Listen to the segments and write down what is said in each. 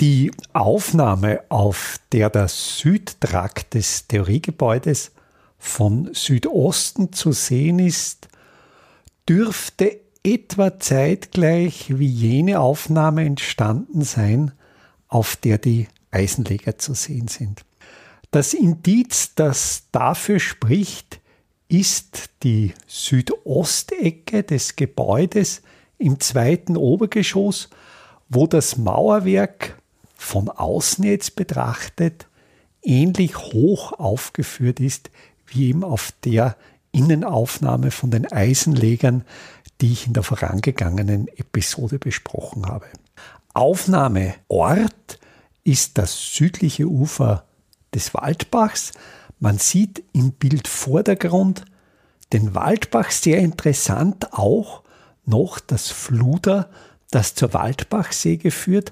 Die Aufnahme, auf der der Südtrakt des Theoriegebäudes von Südosten zu sehen ist, dürfte etwa zeitgleich wie jene Aufnahme entstanden sein, auf der die Eisenleger zu sehen sind. Das Indiz, das dafür spricht, ist die Südostecke des Gebäudes im zweiten Obergeschoss, wo das Mauerwerk von außen jetzt betrachtet ähnlich hoch aufgeführt ist wie eben auf der Innenaufnahme von den Eisenlegern, die ich in der vorangegangenen Episode besprochen habe. Aufnahmeort ist das südliche Ufer des Waldbachs. Man sieht im Bildvordergrund den Waldbach sehr interessant auch noch das Fluder, das zur Waldbachsäge führt.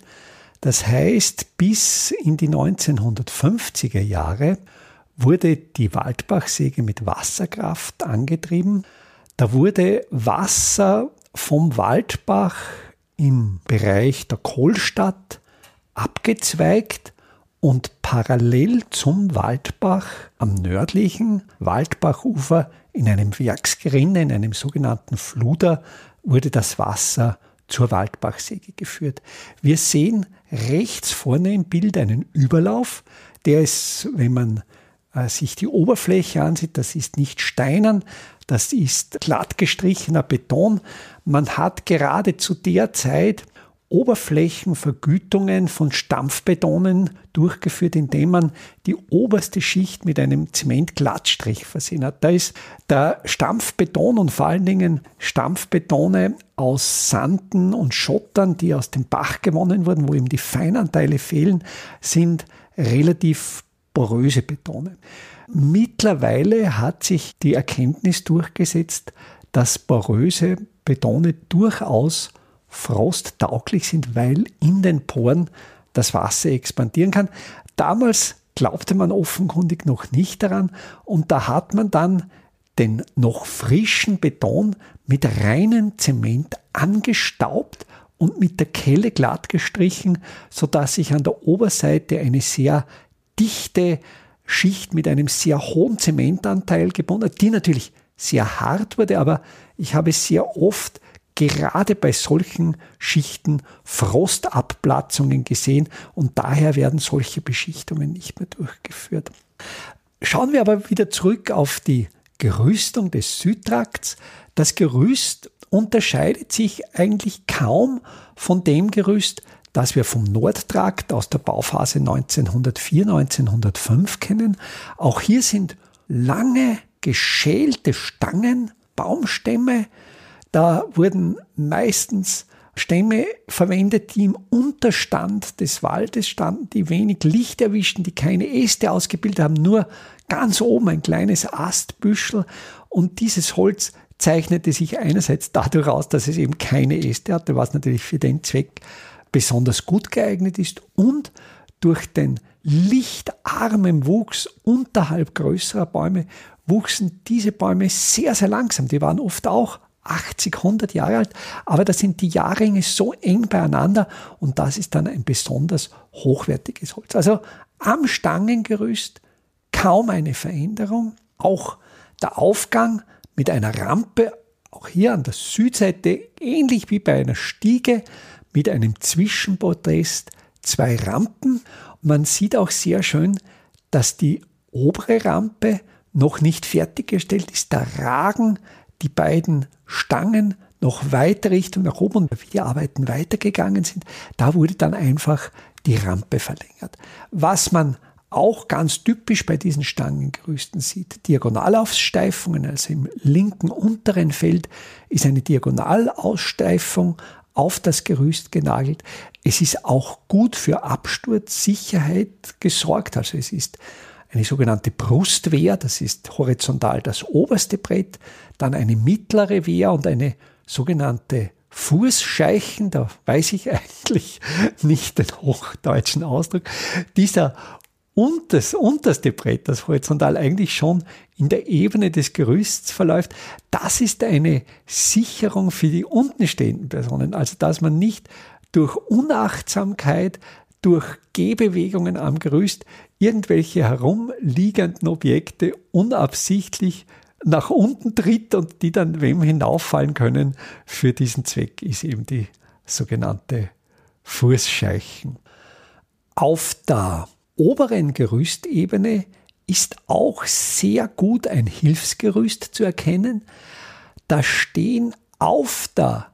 Das heißt, bis in die 1950er Jahre wurde die Waldbachsäge mit Wasserkraft angetrieben. Da wurde Wasser vom Waldbach im Bereich der Kohlstadt abgezweigt und parallel zum Waldbach am nördlichen Waldbachufer in einem Werksgerinne, in einem sogenannten Fluder, wurde das Wasser zur Waldbachsäge geführt. Wir sehen rechts vorne im Bild einen Überlauf, der ist, wenn man äh, sich die Oberfläche ansieht, das ist nicht steinern, das ist glatt gestrichener Beton. Man hat gerade zu der Zeit Oberflächenvergütungen von Stampfbetonen durchgeführt, indem man die oberste Schicht mit einem Zementglattstrich versehen hat. Da ist der Stampfbeton und vor allen Dingen Stampfbetone aus Sanden und Schottern, die aus dem Bach gewonnen wurden, wo eben die Feinanteile fehlen, sind relativ poröse Betone. Mittlerweile hat sich die Erkenntnis durchgesetzt, dass poröse Betone durchaus frosttauglich sind, weil in den Poren das Wasser expandieren kann. Damals glaubte man offenkundig noch nicht daran und da hat man dann den noch frischen Beton mit reinem Zement angestaubt und mit der Kelle glatt gestrichen, sodass sich an der Oberseite eine sehr dichte Schicht mit einem sehr hohen Zementanteil gebunden hat, die natürlich sehr hart wurde, aber ich habe sehr oft gerade bei solchen Schichten Frostabplatzungen gesehen und daher werden solche Beschichtungen nicht mehr durchgeführt. Schauen wir aber wieder zurück auf die Gerüstung des Südtrakts. Das Gerüst unterscheidet sich eigentlich kaum von dem Gerüst, das wir vom Nordtrakt aus der Bauphase 1904, 1905 kennen. Auch hier sind lange geschälte Stangen, Baumstämme. Da wurden meistens Stämme verwendet, die im Unterstand des Waldes standen, die wenig Licht erwischten, die keine Äste ausgebildet haben, nur ganz oben ein kleines Astbüschel. Und dieses Holz zeichnete sich einerseits dadurch aus, dass es eben keine Äste hatte, was natürlich für den Zweck besonders gut geeignet ist und durch den lichtarmen Wuchs unterhalb größerer Bäume wuchsen diese Bäume sehr, sehr langsam. Die waren oft auch 80, 100 Jahre alt, aber da sind die Jahrringe so eng beieinander und das ist dann ein besonders hochwertiges Holz. Also am Stangengerüst kaum eine Veränderung, auch der Aufgang mit einer Rampe, auch hier an der Südseite, ähnlich wie bei einer Stiege, mit einem Zwischenpodest, zwei Rampen. Man sieht auch sehr schön, dass die obere Rampe noch nicht fertiggestellt ist. Da ragen die beiden Stangen noch weiter Richtung nach oben und wie die Arbeiten weitergegangen sind, da wurde dann einfach die Rampe verlängert. Was man auch ganz typisch bei diesen Stangengerüsten sieht, Diagonalaussteifungen, also im linken unteren Feld ist eine Diagonalaussteifung auf das Gerüst genagelt. Es ist auch gut für Absturzsicherheit gesorgt, also es ist eine sogenannte Brustwehr, das ist horizontal das oberste Brett, dann eine mittlere Wehr und eine sogenannte Fußscheichen, da weiß ich eigentlich nicht den hochdeutschen Ausdruck. Dieser und das unterste Brett, das horizontal eigentlich schon in der Ebene des Gerüsts verläuft, das ist eine Sicherung für die unten stehenden Personen. Also dass man nicht durch Unachtsamkeit, durch Gehbewegungen am Gerüst irgendwelche herumliegenden Objekte unabsichtlich nach unten tritt und die dann wem hinauffallen können. Für diesen Zweck ist eben die sogenannte Fußscheichen. Auf der oberen Gerüstebene ist auch sehr gut ein Hilfsgerüst zu erkennen. Da stehen auf der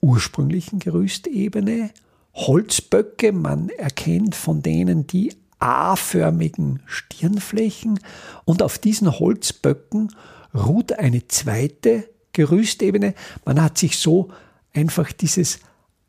ursprünglichen Gerüstebene Holzböcke, man erkennt von denen die A-förmigen Stirnflächen und auf diesen Holzböcken ruht eine zweite Gerüstebene. Man hat sich so einfach dieses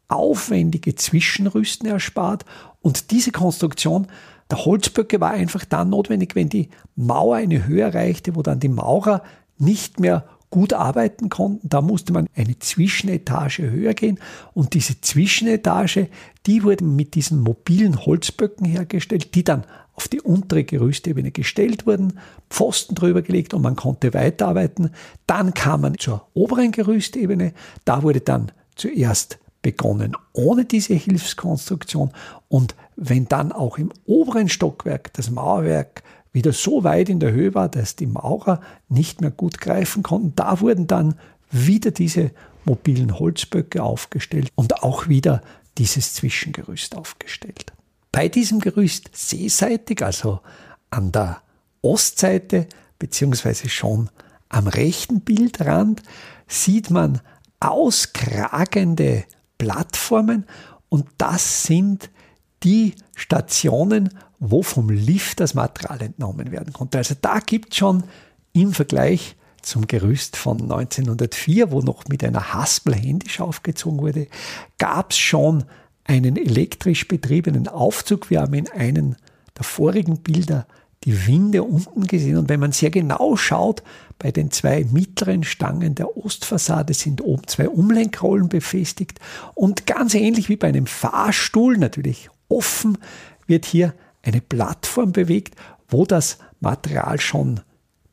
aufwendige Zwischenrüsten erspart und diese Konstruktion der Holzböcke war einfach dann notwendig, wenn die Mauer eine Höhe erreichte, wo dann die Maurer nicht mehr gut arbeiten konnten. Da musste man eine Zwischenetage höher gehen und diese Zwischenetage, die wurden mit diesen mobilen Holzböcken hergestellt, die dann auf die untere Gerüstebene gestellt wurden, Pfosten drüber gelegt und man konnte weiterarbeiten. Dann kam man zur oberen Gerüstebene, da wurde dann zuerst begonnen ohne diese Hilfskonstruktion und wenn dann auch im oberen Stockwerk das Mauerwerk wieder so weit in der Höhe war, dass die Maurer nicht mehr gut greifen konnten. Da wurden dann wieder diese mobilen Holzböcke aufgestellt und auch wieder dieses Zwischengerüst aufgestellt. Bei diesem Gerüst seeseitig, also an der Ostseite beziehungsweise schon am rechten Bildrand, sieht man auskragende Plattformen und das sind die Stationen, wo vom Lift das Material entnommen werden konnte. Also da gibt es schon im Vergleich zum Gerüst von 1904, wo noch mit einer Haspel händisch aufgezogen wurde, gab es schon einen elektrisch betriebenen Aufzug. Wir haben in einem der vorigen Bilder die Winde unten gesehen. Und wenn man sehr genau schaut, bei den zwei mittleren Stangen der Ostfassade sind oben zwei Umlenkrollen befestigt. Und ganz ähnlich wie bei einem Fahrstuhl, natürlich offen, wird hier eine Plattform bewegt, wo das Material schon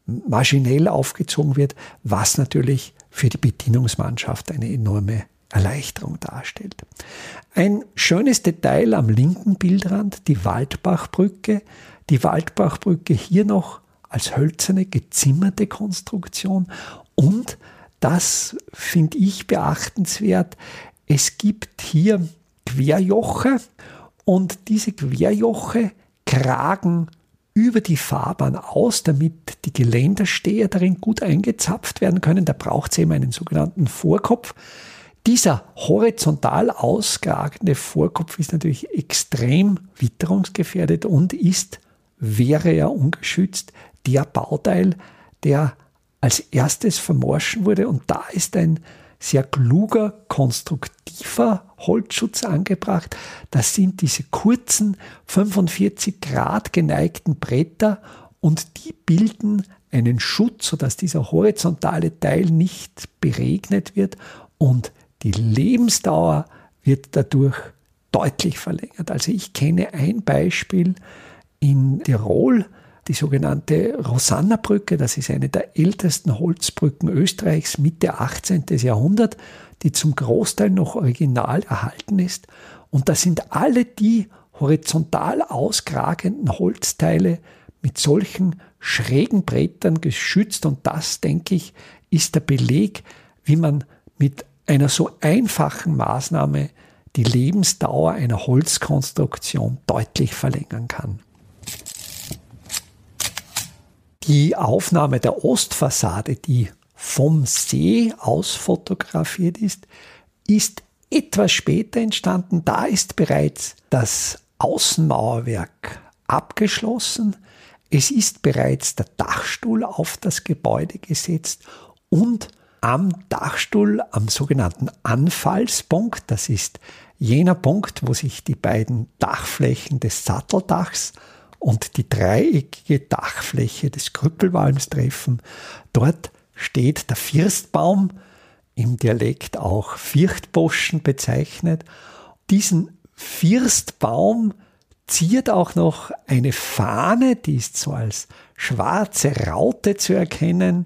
maschinell aufgezogen wird, was natürlich für die Bedienungsmannschaft eine enorme Erleichterung darstellt. Ein schönes Detail am linken Bildrand, die Waldbachbrücke. Die Waldbachbrücke hier noch als hölzerne, gezimmerte Konstruktion und das finde ich beachtenswert. Es gibt hier Querjoche und diese Querjoche kragen über die Fahrbahn aus, damit die Geländersteher darin gut eingezapft werden können. Da braucht es eben einen sogenannten Vorkopf. Dieser horizontal auskragende Vorkopf ist natürlich extrem witterungsgefährdet und ist, wäre er ungeschützt, der Bauteil, der als erstes vermorschen wurde. Und da ist ein sehr kluger, konstruktiver Holzschutz angebracht. Das sind diese kurzen 45 Grad geneigten Bretter und die bilden einen Schutz, sodass dieser horizontale Teil nicht beregnet wird und die Lebensdauer wird dadurch deutlich verlängert. Also ich kenne ein Beispiel in Tirol, die sogenannte Rosanna-Brücke, das ist eine der ältesten Holzbrücken Österreichs Mitte 18. Jahrhundert, die zum Großteil noch original erhalten ist. Und da sind alle die horizontal auskragenden Holzteile mit solchen schrägen Brettern geschützt. Und das, denke ich, ist der Beleg, wie man mit einer so einfachen Maßnahme die Lebensdauer einer Holzkonstruktion deutlich verlängern kann. Die Aufnahme der Ostfassade, die vom See aus fotografiert ist, ist etwas später entstanden. Da ist bereits das Außenmauerwerk abgeschlossen. Es ist bereits der Dachstuhl auf das Gebäude gesetzt und am Dachstuhl, am sogenannten Anfallspunkt, das ist jener Punkt, wo sich die beiden Dachflächen des Satteldachs und die dreieckige Dachfläche des Krüppelwalms treffen. Dort steht der Firstbaum, im Dialekt auch Vierchtboschen bezeichnet. Diesen Firstbaum ziert auch noch eine Fahne, die ist so als schwarze Raute zu erkennen.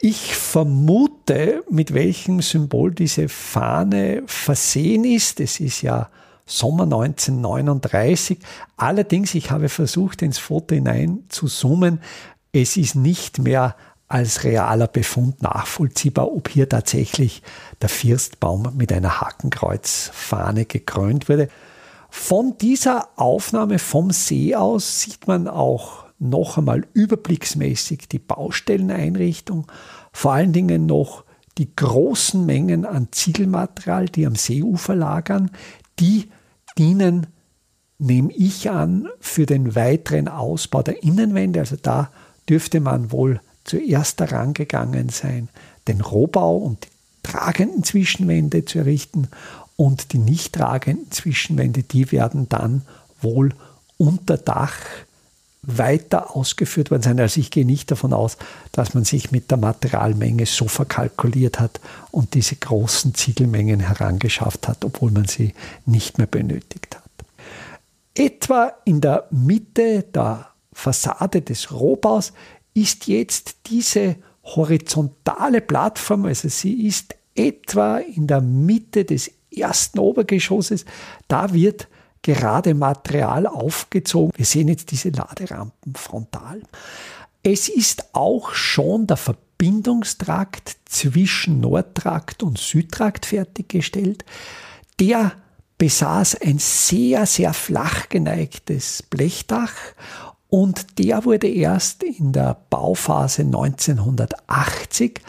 Ich vermute, mit welchem Symbol diese Fahne versehen ist. Es ist ja Sommer 1939. Allerdings, ich habe versucht, ins Foto hinein zu zoomen. Es ist nicht mehr als realer Befund nachvollziehbar, ob hier tatsächlich der Firstbaum mit einer Hakenkreuzfahne gekrönt wurde. Von dieser Aufnahme vom See aus sieht man auch noch einmal überblicksmäßig die Baustelleneinrichtung, vor allen Dingen noch die großen Mengen an Ziegelmaterial, die am Seeufer lagern, die dienen, nehme ich an, für den weiteren Ausbau der Innenwände. Also da dürfte man wohl zuerst daran gegangen sein, den Rohbau und die tragenden Zwischenwände zu errichten und die nicht tragenden Zwischenwände, die werden dann wohl unter Dach weiter ausgeführt worden sein. Also ich gehe nicht davon aus, dass man sich mit der Materialmenge so verkalkuliert hat und diese großen Ziegelmengen herangeschafft hat, obwohl man sie nicht mehr benötigt hat. Etwa in der Mitte der Fassade des Rohbaus ist jetzt diese horizontale Plattform, also sie ist etwa in der Mitte des ersten Obergeschosses, da wird gerade Material aufgezogen. Wir sehen jetzt diese Laderampen frontal. Es ist auch schon der Verbindungstrakt zwischen Nordtrakt und Südtrakt fertiggestellt. Der besaß ein sehr, sehr flach geneigtes Blechdach und der wurde erst in der Bauphase 1980,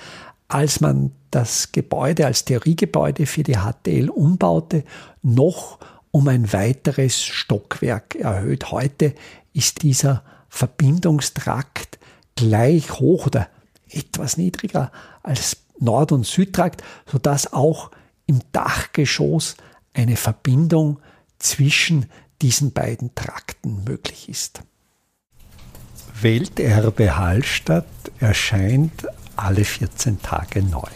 als man das Gebäude als Theoriegebäude für die HTL umbaute, noch um ein weiteres Stockwerk erhöht. Heute ist dieser Verbindungstrakt gleich hoch oder etwas niedriger als Nord- und Südtrakt, sodass auch im Dachgeschoss eine Verbindung zwischen diesen beiden Trakten möglich ist. Welterbe Hallstatt erscheint alle 14 Tage neu.